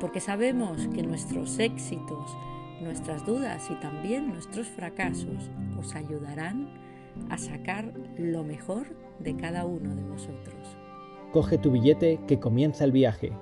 porque sabemos que nuestros éxitos, nuestras dudas y también nuestros fracasos os ayudarán a sacar lo mejor de cada uno de vosotros. Coge tu billete que comienza el viaje.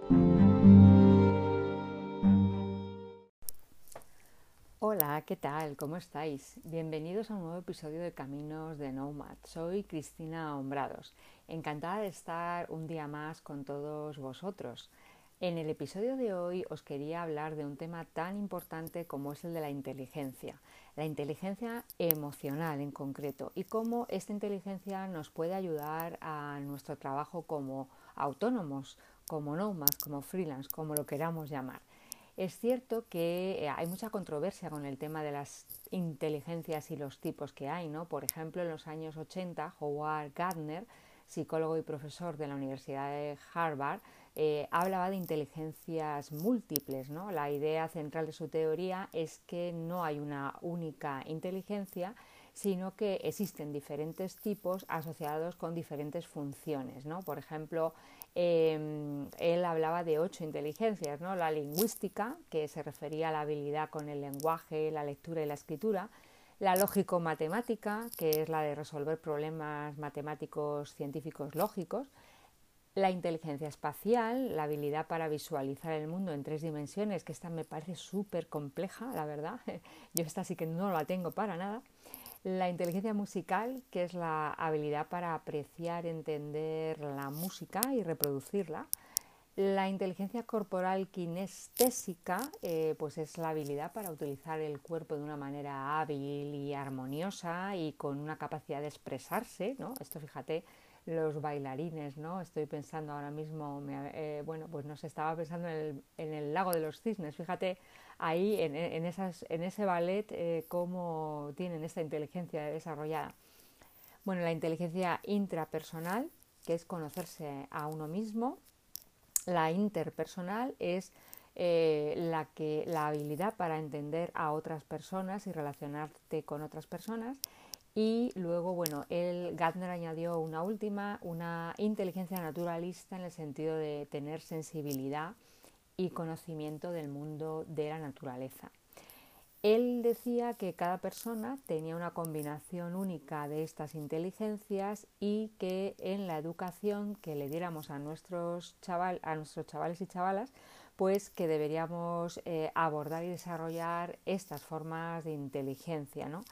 Hola, ¿qué tal? ¿Cómo estáis? Bienvenidos a un nuevo episodio de Caminos de Nomad. Soy Cristina Hombrados. Encantada de estar un día más con todos vosotros. En el episodio de hoy os quería hablar de un tema tan importante como es el de la inteligencia, la inteligencia emocional en concreto y cómo esta inteligencia nos puede ayudar a nuestro trabajo como autónomos, como nómadas, como freelance, como lo queramos llamar. Es cierto que eh, hay mucha controversia con el tema de las inteligencias y los tipos que hay, ¿no? Por ejemplo, en los años 80, Howard Gardner, psicólogo y profesor de la Universidad de Harvard, eh, hablaba de inteligencias múltiples. ¿no? La idea central de su teoría es que no hay una única inteligencia, sino que existen diferentes tipos asociados con diferentes funciones. ¿no? Por ejemplo, em, él hablaba de ocho inteligencias, ¿no? la lingüística, que se refería a la habilidad con el lenguaje, la lectura y la escritura, la lógico-matemática, que es la de resolver problemas matemáticos científicos lógicos, la inteligencia espacial, la habilidad para visualizar el mundo en tres dimensiones, que esta me parece súper compleja, la verdad. Yo esta sí que no la tengo para nada. La inteligencia musical, que es la habilidad para apreciar, entender la música y reproducirla. La inteligencia corporal kinestésica, eh, pues es la habilidad para utilizar el cuerpo de una manera hábil y armoniosa y con una capacidad de expresarse, ¿no? Esto fíjate, los bailarines, ¿no? Estoy pensando ahora mismo, eh, bueno, pues no estaba pensando en el, lago de los cisnes. Fíjate ahí en ese ballet eh, cómo tienen esta inteligencia desarrollada. Bueno, la inteligencia intrapersonal, que es conocerse a uno mismo. La interpersonal es eh, la, que, la habilidad para entender a otras personas y relacionarte con otras personas y luego, bueno, el Gardner añadió una última, una inteligencia naturalista en el sentido de tener sensibilidad y conocimiento del mundo de la naturaleza. Él decía que cada persona tenía una combinación única de estas inteligencias y que en la educación que le diéramos a nuestros, chaval, a nuestros chavales y chavalas, pues que deberíamos eh, abordar y desarrollar estas formas de inteligencia, ¿no?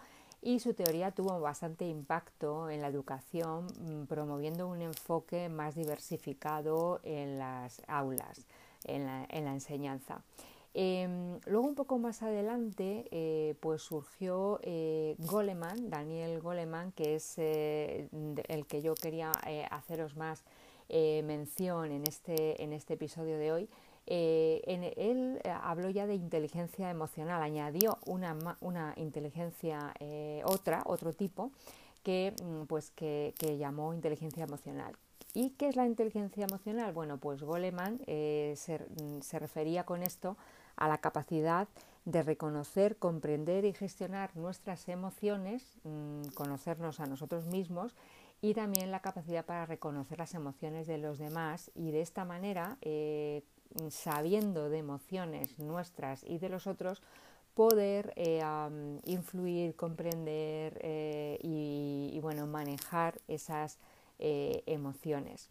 Y su teoría tuvo bastante impacto en la educación, mm, promoviendo un enfoque más diversificado en las aulas, en la, enseñanza. Em, luego un poco más adelante eh, pues surgió eh, Goleman, Daniel Goleman, que es eh, el que yo quería haceros más mención en este, en este episodio de hoy, eh, él eh, habló ya de inteligencia emocional, añadió una, inteligencia, eh, otra, otro tipo, que, mm, pues, que, llamó inteligencia emocional. ¿Y qué es la inteligencia emocional? Bueno, pues Goleman se, mm, se refería con esto a la capacidad de reconocer, comprender y gestionar nuestras emociones, mm, conocernos a nosotros mismos y también la capacidad para reconocer las emociones de los demás y de esta manera sabiendo de emociones nuestras y de los otros, poder eh, influir, comprender eh, y, bueno, manejar esas eh, emociones.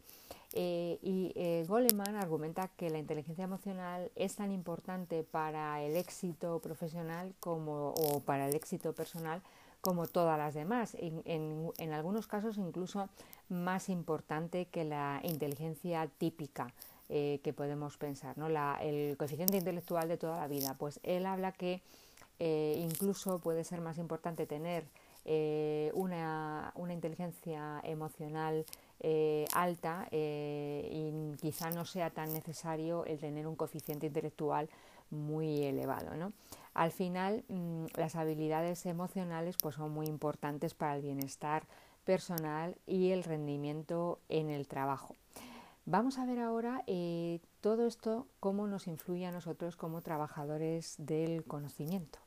y Goleman argumenta que la inteligencia emocional es tan importante para el éxito profesional como, o para el éxito personal como todas las demás, en algunos casos incluso más importante que la inteligencia típica eh, que podemos pensar, ¿no? el coeficiente intelectual de toda la vida. Pues él habla que eh, incluso puede ser más importante tener eh, una, una, inteligencia emocional alta y quizá no sea tan necesario el tener un coeficiente intelectual muy elevado. ¿no? Al final, mm, las habilidades emocionales pues, son muy importantes para el bienestar personal y el rendimiento en el trabajo. Vamos a ver ahora eh, todo esto, cómo nos influye a nosotros como trabajadores del conocimiento.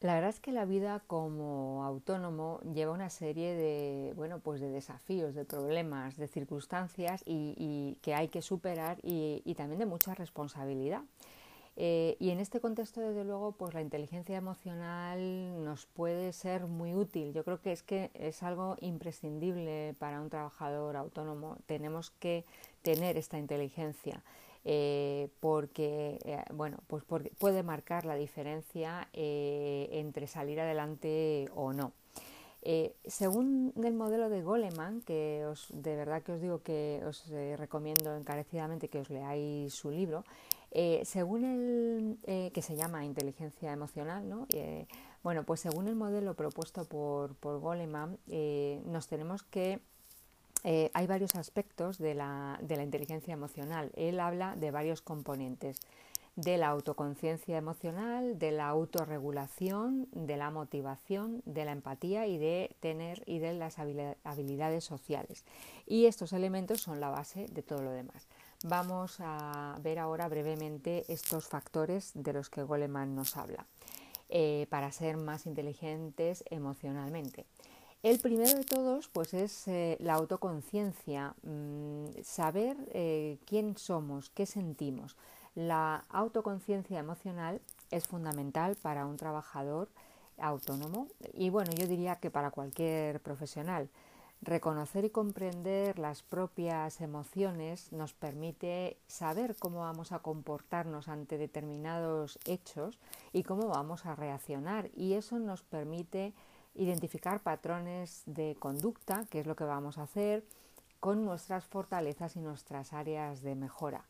La verdad es que la vida como autónomo lleva una serie de, bueno, pues de desafíos, de problemas, de circunstancias y, que hay que superar y, también de mucha responsabilidad. Eh, y en este contexto, desde luego, pues la inteligencia emocional nos puede ser muy útil. Yo creo que es que es algo imprescindible para un trabajador autónomo. Tenemos que tener esta inteligencia. Eh, porque eh, bueno, pues puede marcar la diferencia entre salir adelante o no. según el modelo de Goleman, que os, de verdad que os digo que os recomiendo encarecidamente que os leáis su libro, según el que se llama inteligencia emocional, ¿no? bueno, pues según el modelo propuesto por, por Goleman, nos tenemos que eh, hay varios aspectos de la, inteligencia emocional. Él habla de varios componentes, de la autoconciencia emocional, de la autorregulación, de la motivación, de la empatía y de tener y de las habilidades sociales. Y estos elementos son la base de todo lo demás. Vamos a ver ahora brevemente estos factores de los que Goleman nos habla eh, para ser más inteligentes emocionalmente. El primero de todos pues es eh, la autoconciencia, mm, saber eh, quién somos, qué sentimos. La autoconciencia emocional es fundamental para un trabajador autónomo y bueno, yo diría que para cualquier profesional. Reconocer y comprender las propias emociones nos permite saber cómo vamos a comportarnos ante determinados hechos y cómo vamos a reaccionar y eso nos permite identificar patrones de conducta, que es lo que vamos a hacer, con nuestras fortalezas y nuestras áreas de mejora.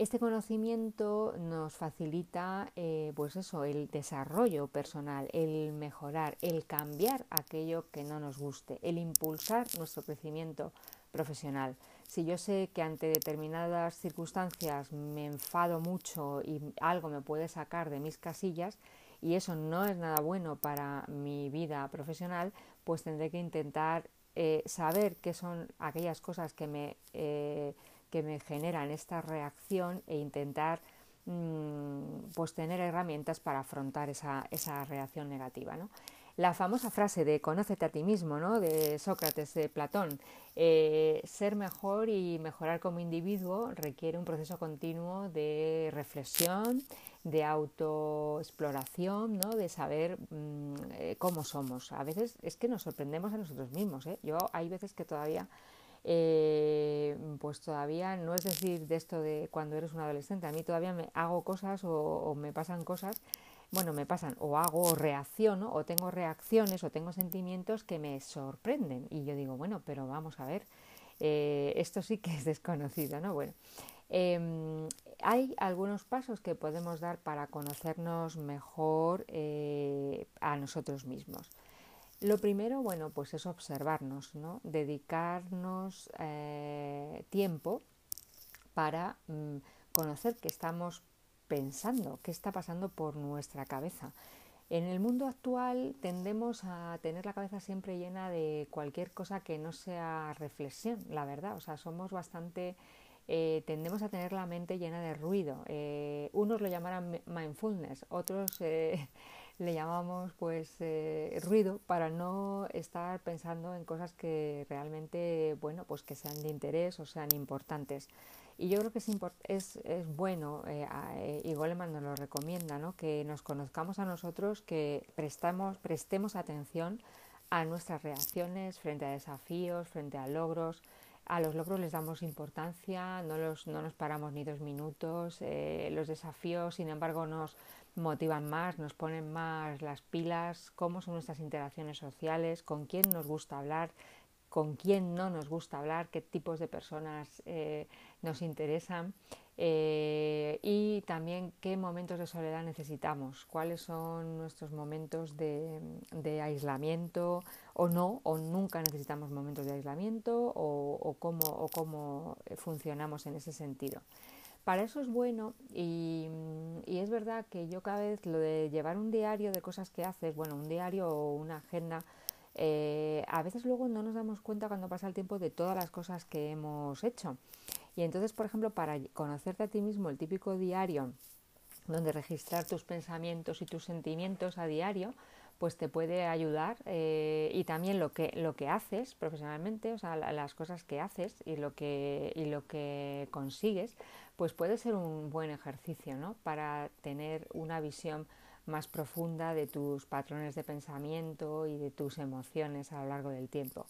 Este conocimiento nos facilita eh, pues eso, el desarrollo personal, el mejorar, el cambiar aquello que no nos guste, el impulsar nuestro crecimiento profesional. Si yo sé que ante determinadas circunstancias me enfado mucho y algo me puede sacar de mis casillas, y eso no es nada bueno para mi vida profesional, pues tendré que intentar eh, saber qué son aquellas cosas que me, eh, que me generan esta reacción e intentar mm, pues tener herramientas para afrontar esa, esa reacción negativa. ¿no? la famosa frase de conócete a ti mismo, ¿no? de Sócrates, de Platón. Eh, ser mejor y mejorar como individuo requiere un proceso continuo de reflexión, de autoexploración, ¿no? de saber mm, eh, cómo somos. A veces es que nos sorprendemos a nosotros mismos. ¿eh? Yo hay veces que todavía, pues todavía no es decir de esto de cuando eres un adolescente, a mí todavía me hago cosas o me pasan cosas. Bueno, me pasan. O hago o reacciono o tengo reacciones o tengo sentimientos que me sorprenden. Y yo digo, bueno, pero vamos a ver, eh, esto sí que es desconocido, ¿no? Bueno, em, hay algunos pasos que podemos dar para conocernos mejor eh, a nosotros mismos. Lo primero, bueno, pues es observarnos, ¿no? Dedicarnos eh, tiempo para mm, conocer que estamos pensando, qué está pasando por nuestra cabeza. En el mundo actual tendemos a tener la cabeza siempre llena de cualquier cosa que no sea reflexión, la verdad. O sea, somos bastante, eh, tendemos a tener la mente llena de ruido. Eh, unos lo llamarán mindfulness, otros le llamamos pues ruido para no estar pensando en cosas que realmente, bueno, pues que sean de interés o sean importantes. Y yo creo que es, es, es bueno, eh, eh, y Goleman nos lo recomienda, ¿no? que nos conozcamos a nosotros, que prestamos, prestemos atención a nuestras reacciones frente a desafíos, frente a logros. A los logros les damos importancia, no, los, no nos paramos ni dos minutos. Eh, los desafíos, sin embargo, nos motivan más, nos ponen más las pilas, cómo son nuestras interacciones sociales, con quién nos gusta hablar, con quién no nos gusta hablar, qué tipos de personas eh, nos interesan. Eh, y también qué momentos de soledad necesitamos, cuáles son nuestros momentos de, aislamiento o no, o nunca necesitamos momentos de aislamiento o, cómo, o cómo funcionamos en ese sentido. Para eso es bueno y, es verdad que yo cada vez lo de llevar un diario de cosas que haces, bueno, un diario o una agenda, eh, a veces luego no nos damos cuenta cuando pasa el tiempo de todas las cosas que hemos hecho. Y entonces, por ejemplo, para conocerte a ti mismo, el típico diario donde registrar tus pensamientos y tus sentimientos a diario, pues te puede ayudar eh, y también lo que, lo que haces profesionalmente, o sea, las cosas que haces y lo que, y lo que consigues, pues puede ser un buen ejercicio ¿no? para tener una visión más profunda de tus patrones de pensamiento y de tus emociones a lo largo del tiempo.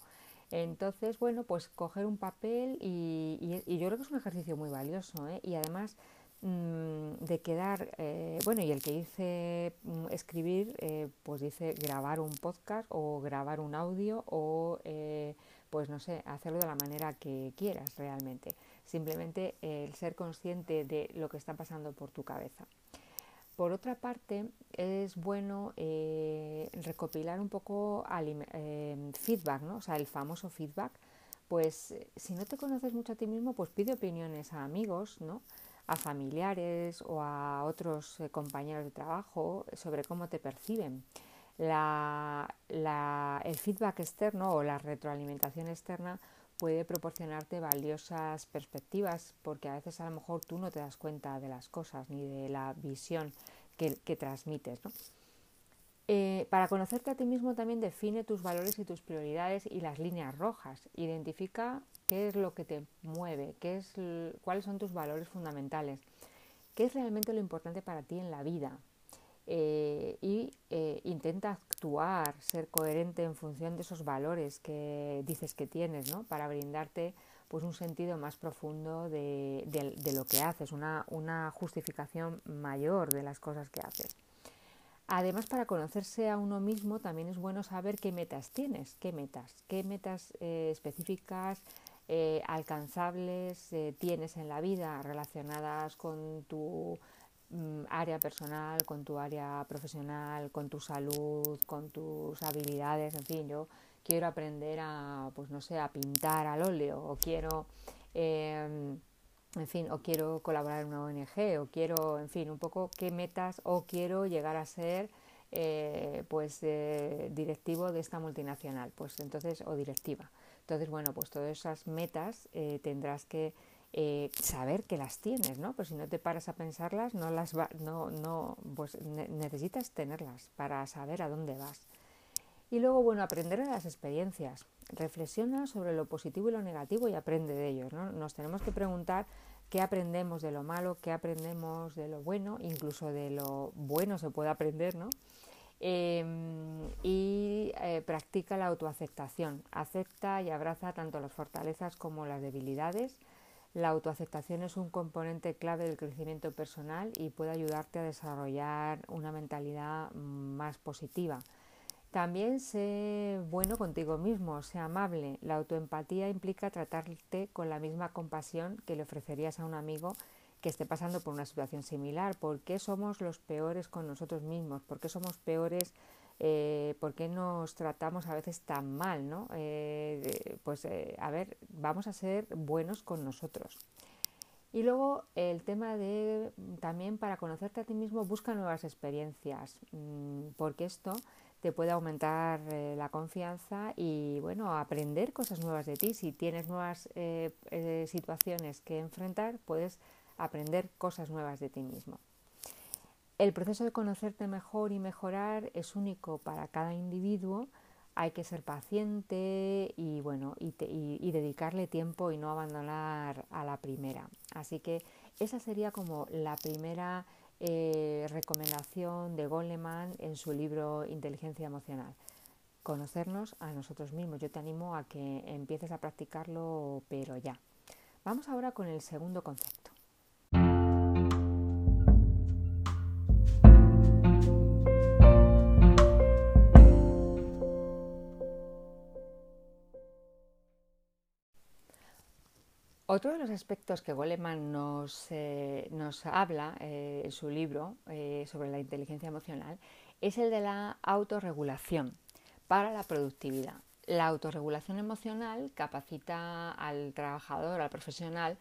Entonces, bueno, pues coger un papel y, yo creo que es un ejercicio muy valioso ¿eh? y además de quedar, eh, bueno, y el que dice mm, escribir, eh, pues dice grabar un podcast o grabar un audio o, pues no sé, hacerlo de la manera que quieras realmente. Simplemente el ser consciente de lo que está pasando por tu cabeza. Por otra parte, es bueno eh, recopilar un poco eh, feedback, ¿no? O sea, el famoso feedback. Pues si no te conoces mucho a ti mismo, pues pide opiniones a amigos, ¿no? A familiares o a otros eh, compañeros de trabajo sobre cómo te perciben. el feedback externo o la retroalimentación externa puede proporcionarte valiosas perspectivas porque a veces a lo mejor tú no te das cuenta de las cosas ni de la visión que, transmites. Eh, para conocerte a ti mismo también define tus valores y tus prioridades y las líneas rojas. Identifica qué es lo que te mueve, qué es, cuáles son tus valores fundamentales, qué es realmente lo importante para ti en la vida, eh, y eh, intenta actuar, ser coherente en función de esos valores que dices que tienes, ¿no? Para brindarte pues un sentido más profundo de, lo que haces, una, una, justificación mayor de las cosas que haces. Además, para conocerse a uno mismo también es bueno saber qué metas tienes, qué metas, qué metas eh, específicas, alcanzables tienes en la vida relacionadas con tu Mm, área personal, con tu área profesional, con tu salud, con tus habilidades, en fin, yo quiero aprender a, pues no sé, a pintar al óleo o quiero, em, en fin, o quiero colaborar en una ONG o quiero, en fin, un poco qué metas o quiero llegar a ser eh, pues eh, directivo de esta multinacional, pues entonces, o directiva. Entonces, bueno, pues todas esas metas eh, tendrás que eh, saber que las tienes, ¿no? Pues si no te paras a pensarlas, no las va, no, no, pues necesitas tenerlas para saber a dónde vas. Y luego, bueno, aprender de las experiencias. Reflexiona sobre lo positivo y lo negativo y aprende de ellos, ¿no? Nos tenemos que preguntar qué aprendemos de lo malo, qué aprendemos de lo bueno, incluso de lo bueno se puede aprender, ¿no? Em, y eh, practica la autoaceptación. Acepta y abraza tanto las fortalezas como las debilidades la autoaceptación es un componente clave del crecimiento personal y puede ayudarte a desarrollar una mentalidad más positiva. También sé bueno contigo mismo, sé amable. La autoempatía implica tratarte con la misma compasión que le ofrecerías a un amigo que esté pasando por una situación similar. ¿Por qué somos los peores con nosotros mismos? ¿Por qué somos peores eh, ¿por qué nos tratamos a veces tan mal? ¿no? Eh, pues eh, a ver, vamos a ser buenos con nosotros. Y luego el tema de también para conocerte a ti mismo busca nuevas experiencias, mm, porque esto te puede aumentar la confianza y bueno, aprender cosas nuevas de ti. Si tienes nuevas situaciones que enfrentar, puedes aprender cosas nuevas de ti mismo. El proceso de conocerte mejor y mejorar es único para cada individuo. Hay que ser paciente y bueno y, dedicarle tiempo y no abandonar a la primera. Así que esa sería como la primera eh, recomendación de Goleman en su libro Inteligencia Emocional. Conocernos a nosotros mismos. Yo te animo a que empieces a practicarlo, pero ya. Vamos ahora con el segundo concepto. Otro de los aspectos que Goleman nos, eh, habla eh, en su libro eh, sobre la inteligencia emocional es el de la autorregulación para la productividad. La autorregulación emocional capacita al trabajador, al profesional,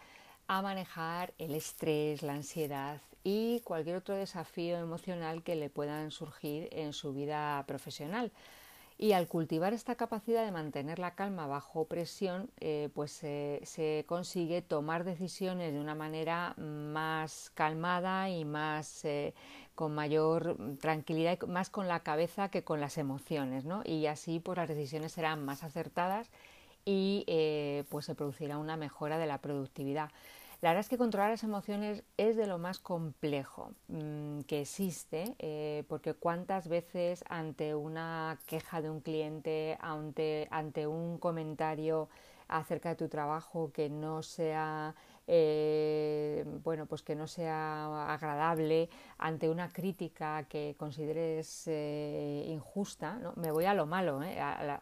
a manejar el estrés, la ansiedad y cualquier otro desafío emocional que le puedan surgir en su vida profesional. Y al cultivar esta capacidad de mantener la calma bajo presión, eh, pues se consigue tomar decisiones de una manera más calmada y más eh, con mayor tranquilidad, más con la cabeza que con las emociones, ¿no? Y así pues las decisiones serán más acertadas y eh, pues se producirá una mejora de la productividad. La verdad es que controlar las emociones es de lo más complejo mm, que existe, eh, porque cuántas veces ante una queja de un cliente, ante, ante un comentario acerca de tu trabajo que no sea eh, bueno pues que no sea agradable ante una crítica que consideres eh, injusta ¿no? me voy a lo malo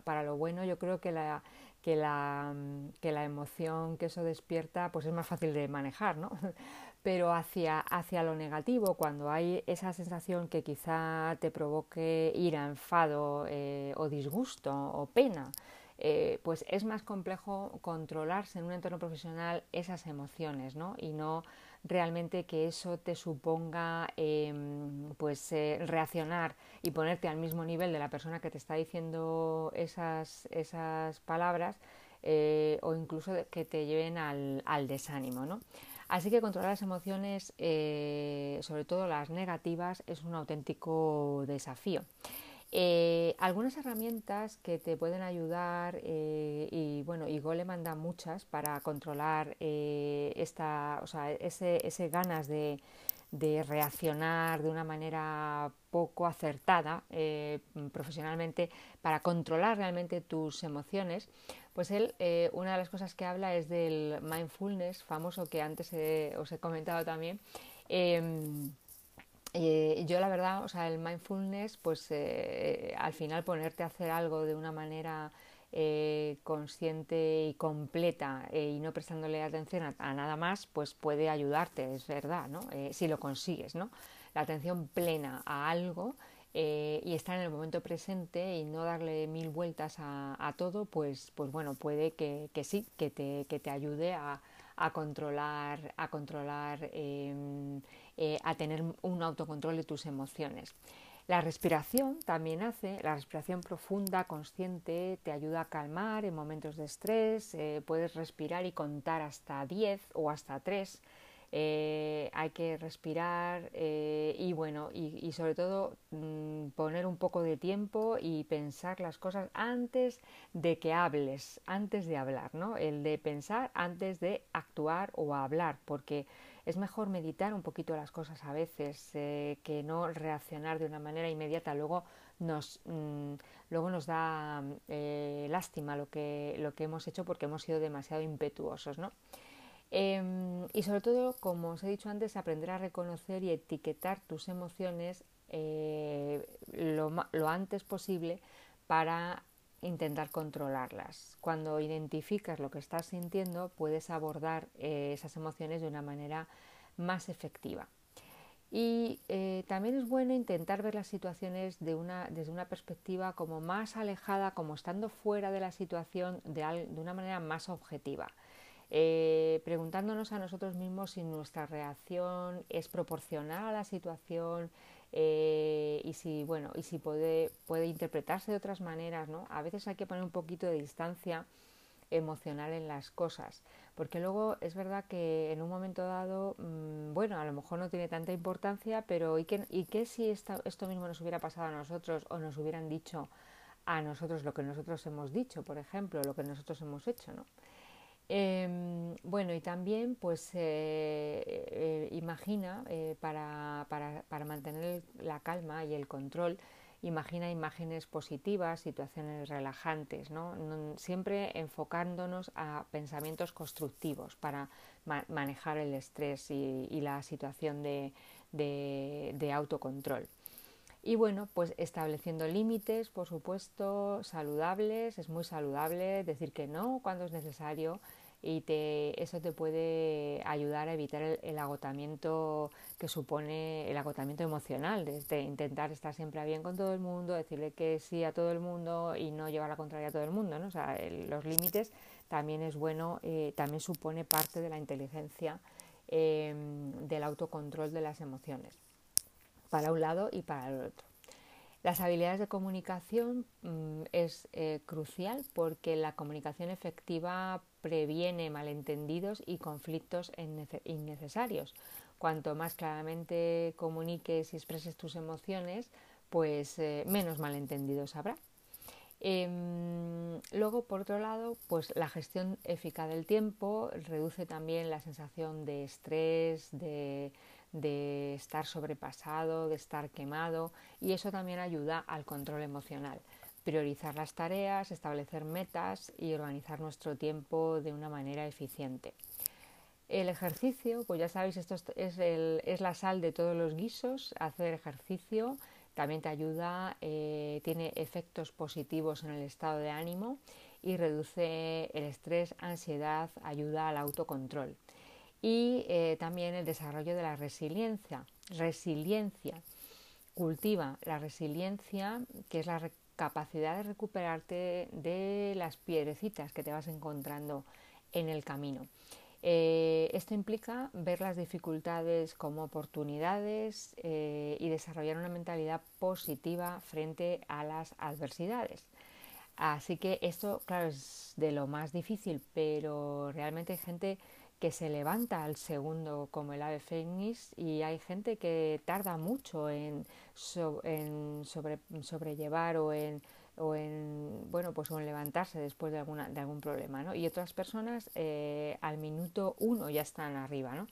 para lo bueno yo creo que la que la, que la emoción que eso despierta pues es más fácil de manejar, ¿no? Pero hacia, hacia lo negativo, cuando hay esa sensación que quizá te provoque ira, enfado eh, o disgusto o pena, eh, pues es más complejo controlarse en un entorno profesional esas emociones, ¿no? Y no realmente que eso te suponga em, pues eh, reaccionar y ponerte al mismo nivel de la persona que te está diciendo esas, esas palabras eh, o incluso que te lleven al, al desánimo. ¿no? Así que controlar las emociones, eh, sobre todo las negativas, es un auténtico desafío. Eh, algunas herramientas que te pueden ayudar eh, y bueno, y le manda muchas para controlar eh, esta, o sea, ese, ese ganas de, de, reaccionar de una manera poco acertada profesionalmente para controlar realmente tus emociones. Pues él, una de las cosas que habla es del mindfulness famoso que antes os he comentado también. Eh, yo la verdad, o sea, el mindfulness, pues eh, al final ponerte a hacer algo de una manera eh, consciente y completa y no prestándole atención a, nada más, pues puede ayudarte, es verdad, ¿no? si lo consigues, ¿no? La atención plena a algo y estar en el momento presente y no darle mil vueltas a, todo, pues, pues bueno, puede que, que sí, que te, que te ayude a, a controlar, a controlar em, eh, a tener un autocontrol de tus emociones. La respiración también hace, la respiración profunda, consciente, te ayuda a calmar en momentos de estrés, eh, puedes respirar y contar hasta 10 o hasta 3 eh, hay que respirar eh, y bueno, y, sobre todo mm, poner un poco de tiempo y pensar las cosas antes de que hables, antes de hablar, ¿no? El de pensar antes de actuar o hablar, porque es mejor meditar un poquito las cosas a veces eh, que no reaccionar de una manera inmediata. Luego nos, mm, luego nos da lástima lo que, lo que hemos hecho porque hemos sido demasiado impetuosos, ¿no? Em, y sobre todo, como os he dicho antes, aprender a reconocer y etiquetar tus emociones eh, lo, antes posible para intentar controlarlas. Cuando identificas lo que estás sintiendo, puedes abordar eh, esas emociones de una manera más efectiva. Y eh, también es bueno intentar ver las situaciones de una, desde una perspectiva como más alejada, como estando fuera de la situación de una manera más objetiva. Eh, preguntándonos a nosotros mismos si nuestra reacción es proporcional a la situación eh, y si bueno y si puede, puede interpretarse de otras maneras ¿no? a veces hay que poner un poquito de distancia emocional en las cosas porque luego es verdad que en un momento dado mm, bueno a lo mejor no tiene tanta importancia pero ¿y qué, y qué si esto mismo nos hubiera pasado a nosotros o nos hubieran dicho a nosotros lo que nosotros hemos dicho por ejemplo lo que nosotros hemos hecho ¿no? Em, bueno, y también pues eh, eh, imagina eh, para, para, para, mantener la calma y el control, imagina imágenes positivas, situaciones relajantes, ¿no? siempre enfocándonos a pensamientos constructivos para manejar el estrés y, la situación de, de autocontrol. Y bueno, pues estableciendo límites, por supuesto, saludables, es muy saludable decir que no cuando es necesario, y te, eso te puede ayudar a evitar el, agotamiento que supone el agotamiento emocional, de, intentar estar siempre bien con todo el mundo, decirle que sí a todo el mundo y no llevar la contraria a todo el mundo. ¿no? O sea, los límites también es bueno, eh, también supone parte de la inteligencia em, del autocontrol de las emociones, para un lado y para el otro. Las habilidades de comunicación mm, es eh, crucial porque la comunicación efectiva previene malentendidos y conflictos innecesarios. Cuanto más claramente comuniques y expreses tus emociones, pues eh, menos malentendidos habrá. Em, luego, por otro lado, pues la gestión eficaz del tiempo reduce también la sensación de estrés, de de estar sobrepasado, de estar quemado y eso también ayuda al control emocional. Priorizar las tareas, establecer metas y organizar nuestro tiempo de una manera eficiente. El ejercicio, pues ya sabéis, esto es, es la sal de todos los guisos. Hacer ejercicio también te ayuda, eh, tiene efectos positivos en el estado de ánimo y reduce el estrés, ansiedad, ayuda al autocontrol y eh, también el desarrollo de la resiliencia. Resiliencia. Cultiva la resiliencia, que es la capacidad de recuperarte de las piedrecitas que te vas encontrando en el camino. Eh, esto implica ver las dificultades como oportunidades eh, y desarrollar una mentalidad positiva frente a las adversidades. Así que esto, claro, es de lo más difícil, pero realmente hay gente que se levanta al segundo como el ave fénix y hay gente que tarda mucho en, sobre, sobrellevar o en, o en bueno pues en levantarse después de alguna de algún problema ¿no? y otras personas eh, al minuto uno ya están arriba ¿no?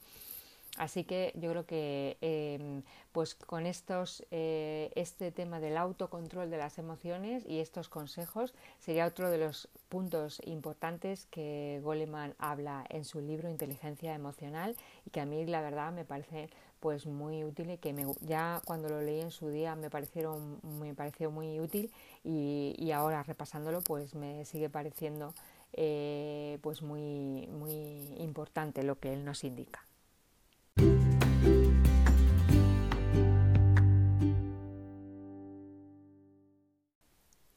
Así que yo creo que em, pues con estos, eh, este tema del autocontrol de las emociones y estos consejos sería otro de los puntos importantes que Goleman habla en su libro Inteligencia Emocional y que a mí la verdad me parece pues muy útil y que ya cuando lo leí en su día me parecieron me pareció muy útil y, ahora repasándolo pues me sigue pareciendo eh, pues muy muy importante lo que él nos indica.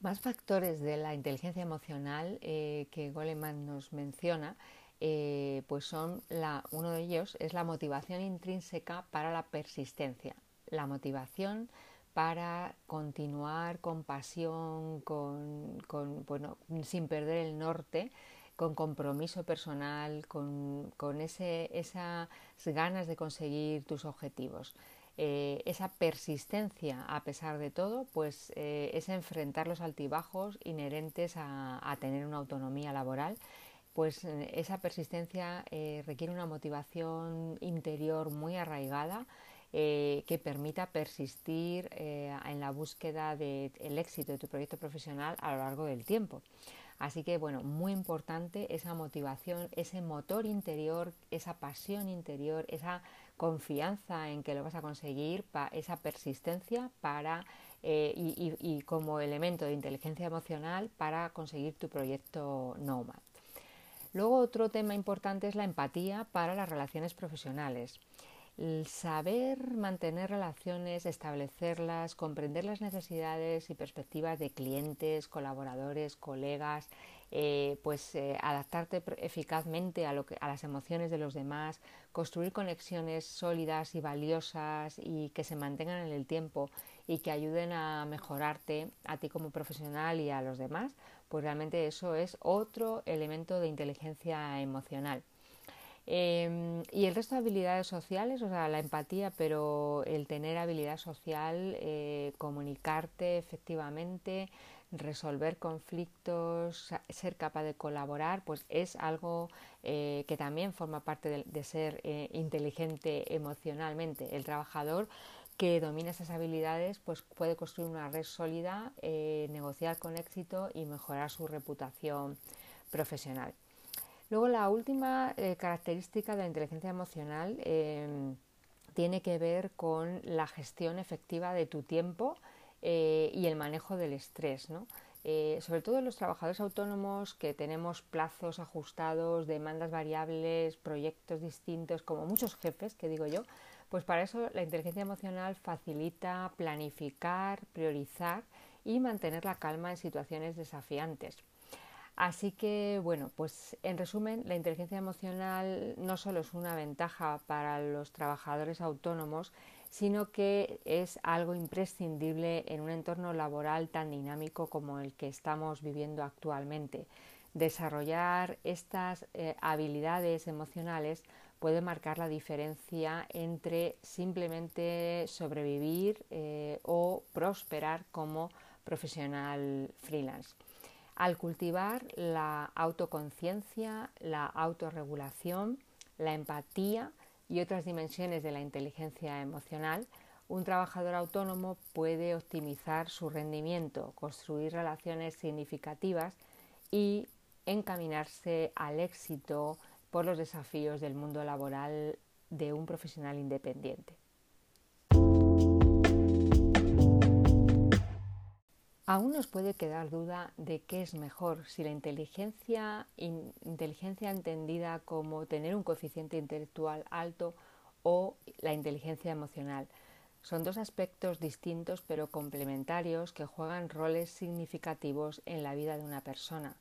Más factores de la inteligencia emocional eh, que Goleman nos menciona, eh, pues son la, uno de ellos es la motivación intrínseca para la persistencia, la motivación para continuar con pasión, con, bueno, sin perder el norte, con compromiso personal, con, con ese, esas ganas de conseguir tus objetivos. Eh, esa persistencia a pesar de todo, pues eh, es enfrentar los altibajos inherentes a, tener una autonomía laboral. Pues eh, esa persistencia requiere una motivación interior muy arraigada que permita persistir en la búsqueda del éxito de tu proyecto profesional a lo largo del tiempo. Así que, bueno, muy importante esa motivación, ese motor interior, esa pasión interior, esa confianza en que lo vas a conseguir, esa persistencia para eh, y, como elemento de inteligencia emocional para conseguir tu proyecto Nomad. Luego otro tema importante es la empatía para las relaciones profesionales. El saber mantener relaciones, establecerlas, comprender las necesidades y perspectivas de clientes, colaboradores, colegas, eh, pues eh, adaptarte eficazmente a, lo que, a las emociones de los demás, construir conexiones sólidas y valiosas y que se mantengan en el tiempo y que ayuden a mejorarte a ti como profesional y a los demás, pues realmente eso es otro elemento de inteligencia emocional. Em, y el resto de habilidades sociales, o sea, la empatía, pero el tener habilidad social, eh, comunicarte efectivamente, resolver conflictos, ser capaz de colaborar, pues es algo eh, que también forma parte de, ser eh, inteligente emocionalmente. El trabajador que domina esas habilidades pues puede construir una red sólida, eh, negociar con éxito y mejorar su reputación profesional. Luego la última característica de la inteligencia emocional em, tiene que ver con la gestión efectiva de tu tiempo eh, y el manejo del estrés. eh, sobre todo los trabajadores autónomos que tenemos plazos ajustados, demandas variables, proyectos distintos, como muchos jefes, que digo yo, pues para eso la inteligencia emocional facilita planificar, priorizar y mantener la calma en situaciones desafiantes. Así que, bueno, pues en resumen, la inteligencia emocional no solo es una ventaja para los trabajadores autónomos, sino que es algo imprescindible en un entorno laboral tan dinámico como el que estamos viviendo actualmente. Desarrollar estas eh, habilidades emocionales puede marcar la diferencia entre simplemente sobrevivir eh, o prosperar como profesional freelance. Al cultivar la autoconciencia, la autorregulación, la empatía y otras dimensiones de la inteligencia emocional, un trabajador autónomo puede optimizar su rendimiento, construir relaciones significativas y encaminarse al éxito por los desafíos del mundo laboral de un profesional independiente. Aún nos puede quedar duda de qué es mejor, si la inteligencia, inteligencia entendida como tener un coeficiente intelectual alto o la inteligencia emocional. Son dos aspectos distintos pero complementarios que juegan roles significativos en la vida de una persona.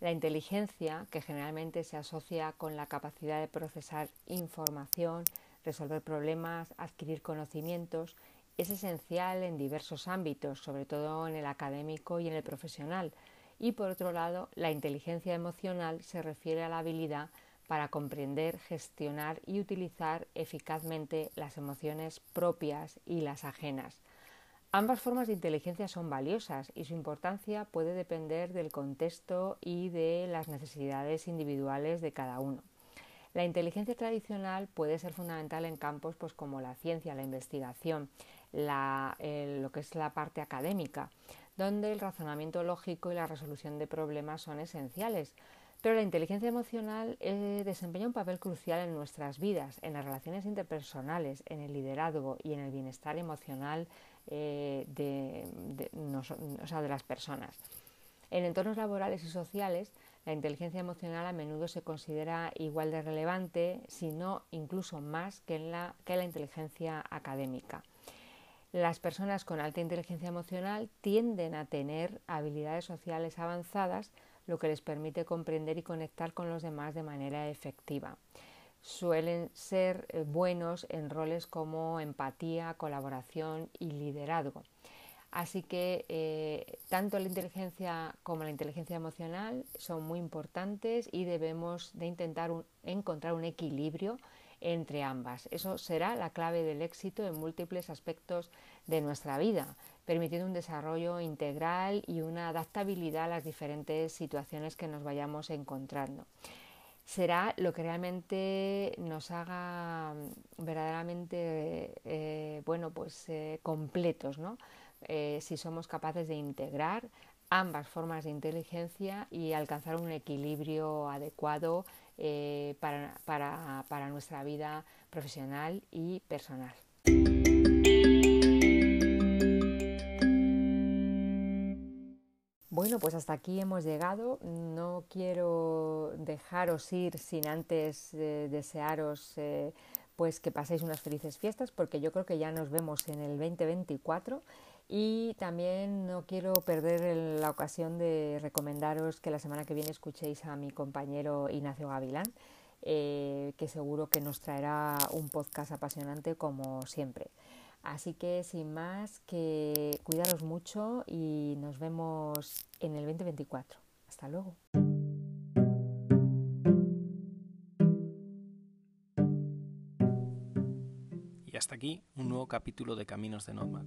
La inteligencia, que generalmente se asocia con la capacidad de procesar información, resolver problemas, adquirir conocimientos, es esencial en diversos ámbitos, sobre todo en el académico y en el profesional. Y por otro lado, la inteligencia emocional se refiere a la habilidad para comprender, gestionar y utilizar eficazmente las emociones propias y las ajenas. Ambas formas de inteligencia son valiosas y su importancia puede depender del contexto y de las necesidades individuales de cada uno. La inteligencia tradicional puede ser fundamental en campos pues, como la ciencia, la investigación, lo que es la parte académica, donde el razonamiento lógico y la resolución de problemas son esenciales. Pero la inteligencia emocional eh, desempeña un papel crucial en nuestras vidas, en las relaciones interpersonales, en el liderazgo y en el bienestar emocional eh, de, de las personas. En entornos laborales y sociales, la inteligencia emocional a menudo se considera igual de relevante, si no incluso más que, la, que la inteligencia académica. Las personas con alta inteligencia emocional tienden a tener habilidades sociales avanzadas, lo que les permite comprender y conectar con los demás de manera efectiva. Suelen ser eh, buenos en roles como empatía, colaboración y liderazgo. Así que eh, tanto la inteligencia como la inteligencia emocional son muy importantes y debemos de intentar encontrar un equilibrio entre ambas. Eso será la clave del éxito en múltiples aspectos de nuestra vida, permitiendo un desarrollo integral y una adaptabilidad a las diferentes situaciones que nos vayamos encontrando. Será lo que realmente nos haga verdaderamente eh, bueno, pues, eh, completos, ¿no? Eh, si somos capaces de integrar ambas formas de inteligencia y alcanzar un equilibrio adecuado eh, para, nuestra vida profesional y personal. Bueno, pues hasta aquí hemos llegado. No quiero dejaros ir sin antes eh, desearos eh, pues que paséis unas felices fiestas, porque yo creo que ya nos vemos en el 2024 y también no quiero perder la ocasión de recomendaros que la semana que viene escuchéis a mi compañero Ignacio Gavilán, eh, que seguro que nos traerá un podcast apasionante como siempre. Así que sin más, que cuidaros mucho y nos vemos en el 2024. Hasta luego. Y hasta aquí un nuevo capítulo de Caminos de Nomad